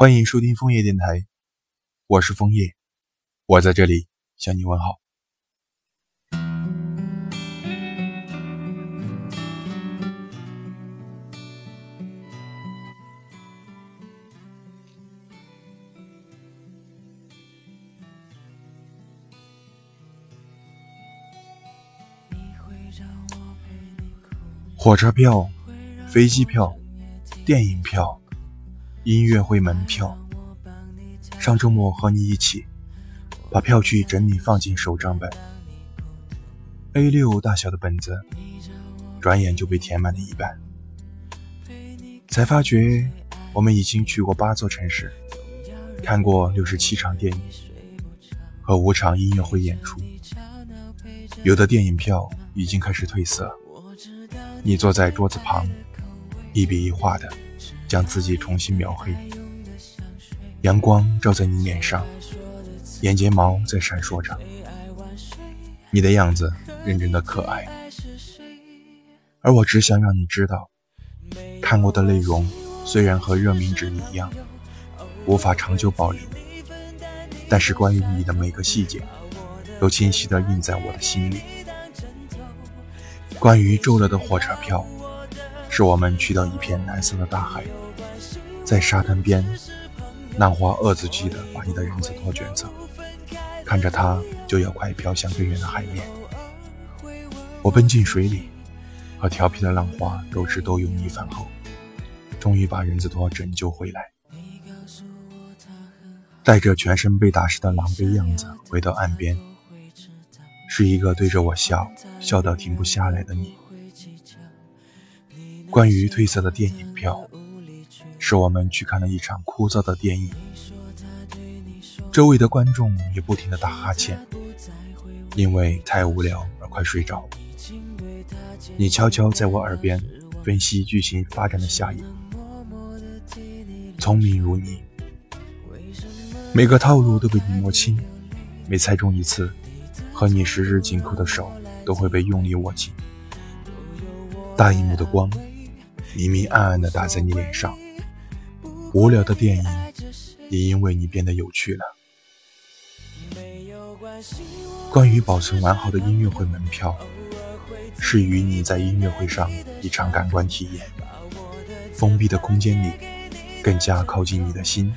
欢迎收听枫叶电台，我是枫叶，我在这里向你问好。火车票、飞机票、电影票、音乐会门票。上周末和你一起把票据整理放进手账本，A6 大小的本子，转眼就被填满了一半。才发觉我们已经去过八座城市，看过六十七场电影和五场音乐会演出，有的电影票已经开始褪色。你坐在桌子旁，一笔一画的将自己重新描黑。阳光照在你脸上，眼睫毛在闪烁着。你的样子认真的可爱，而我只想让你知道，看过的内容虽然和热敏纸一样，无法长久保留，但是关于你的每个细节，都清晰的印在我的心里。关于皱了的火车票，是我们去到一片蓝色的大海，在沙滩边，浪花恶作剧的把你的人字拖卷走，看着它就要快飘向更远的海面。我奔进水里，和调皮的浪花斗智斗勇一番后，终于把人字拖拯救回来，带着全身被打湿的狼狈样子回到岸边。是一个对着我笑，笑到停不下来的你。关于褪色的电影票，是我们去看了一场枯燥的电影，周围的观众也不停的打哈欠，因为太无聊而快睡着。你悄悄在我耳边分析剧情发展的下一步，聪明如你，每个套路都被你摸清，每猜中一次。和你十指紧扣的手都会被用力握紧。大荧幕的光明明暗暗的打在你脸上，无聊的电影也因为你变得有趣了。关于保存完好的音乐会门票，是与你在音乐会上一场感官体验。封闭的空间里，更加靠近你的心。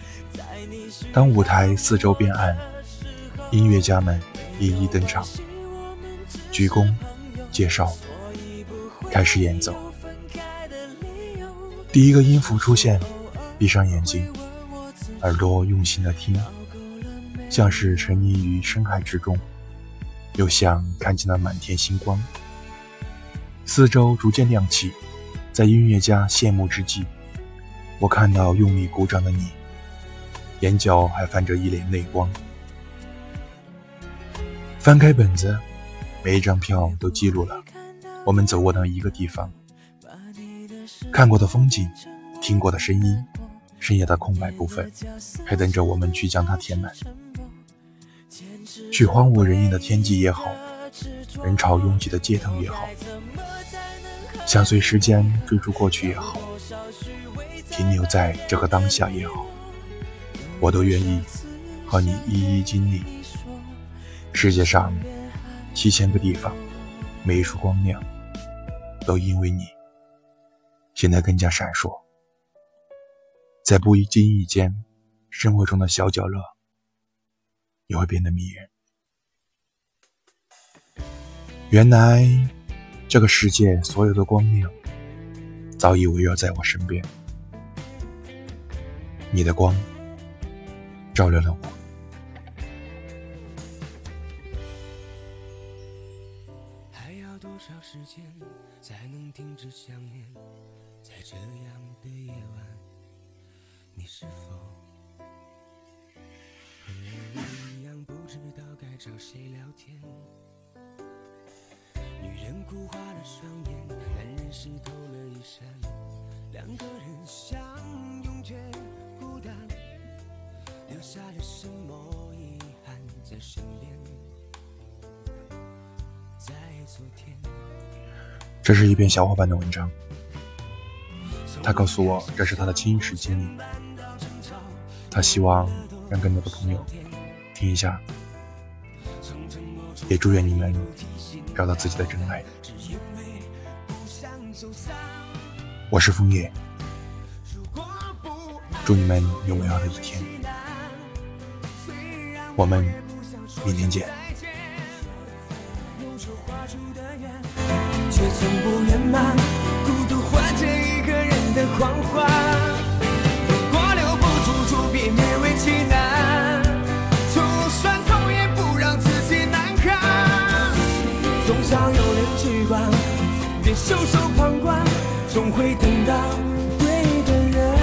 当舞台四周变暗，音乐家们。一一登场，鞠躬，介绍，开始演奏。第一个音符出现，闭上眼睛，耳朵用心的听，像是沉溺于深海之中，又像看见了满天星光。四周逐渐亮起，在音乐家谢幕之际，我看到用力鼓掌的你，眼角还泛着一脸泪光。翻开本子，每一张票都记录了我们走过的一个地方，看过的风景，听过的声音，剩下的空白部分，还等着我们去将它填满。去荒无人烟的天际也好，人潮拥挤的街头也好，想随时间追逐过去也好，停留在这个当下也好，我都愿意和你一一经历。世界上七千个地方，每一处光亮，都因为你，显得更加闪烁。在不经意间，生活中的小角落也会变得迷人。原来，这个世界所有的光亮，早已围绕在我身边。你的光，照亮了我。时间才能停止想念？在这样的夜晚，你是否和我一样不知道该找谁聊天？女人哭花了双眼，男人湿透了衣衫，两个人相拥却孤单，留下了什么遗憾在身边？在昨天这是一篇小伙伴的文章，他告诉我这是他的亲身经历。他希望让更多的朋友听一下，也祝愿你们找到自己的真爱。我是枫叶，祝你们有美好的一天。我们明天见。却从不圆满，孤独换着一个人的狂欢。如果留不住，就别勉为其难。就算痛，也不让自己难堪。总想有人去管，别袖手旁观，总会等到对的人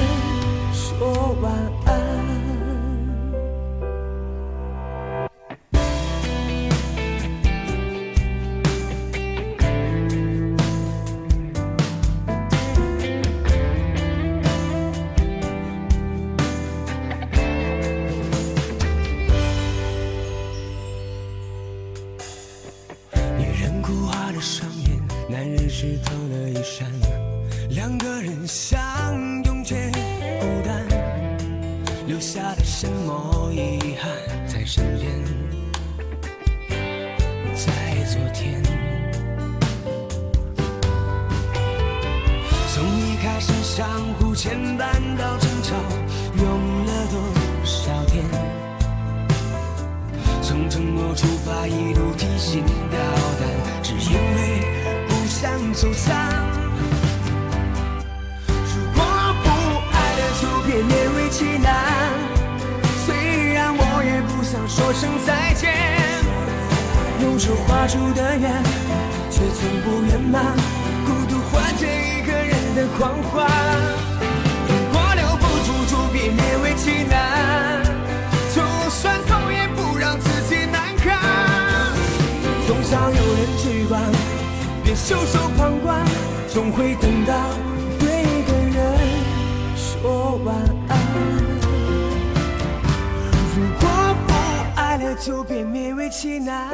说晚安。湿透了衣衫，两个人相拥却孤单，留下了什么遗憾在身边？在昨天，从一开始相互牵绊到争吵，用了多少天？从承诺出发，一路提心吊胆，想走散。如果不爱了，就别勉为其难。虽然我也不想说声再见，用手画出的圆，却从不圆满。孤独化解一个人的狂欢。袖手旁观，总会等到对的人说晚安。如果不爱了，就别勉为其难。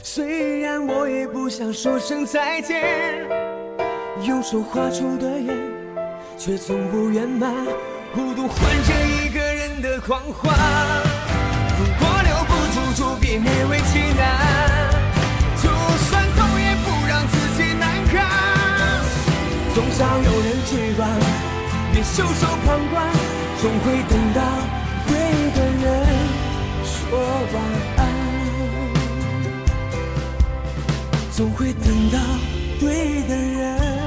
虽然我也不想说声再见，用手画出的圆，却从不圆满。孤独换着一个人的狂欢。如果留不住，就别勉为其难。总想有人去管，别袖手旁观，总会等到对的人说晚安，总会等到对的人。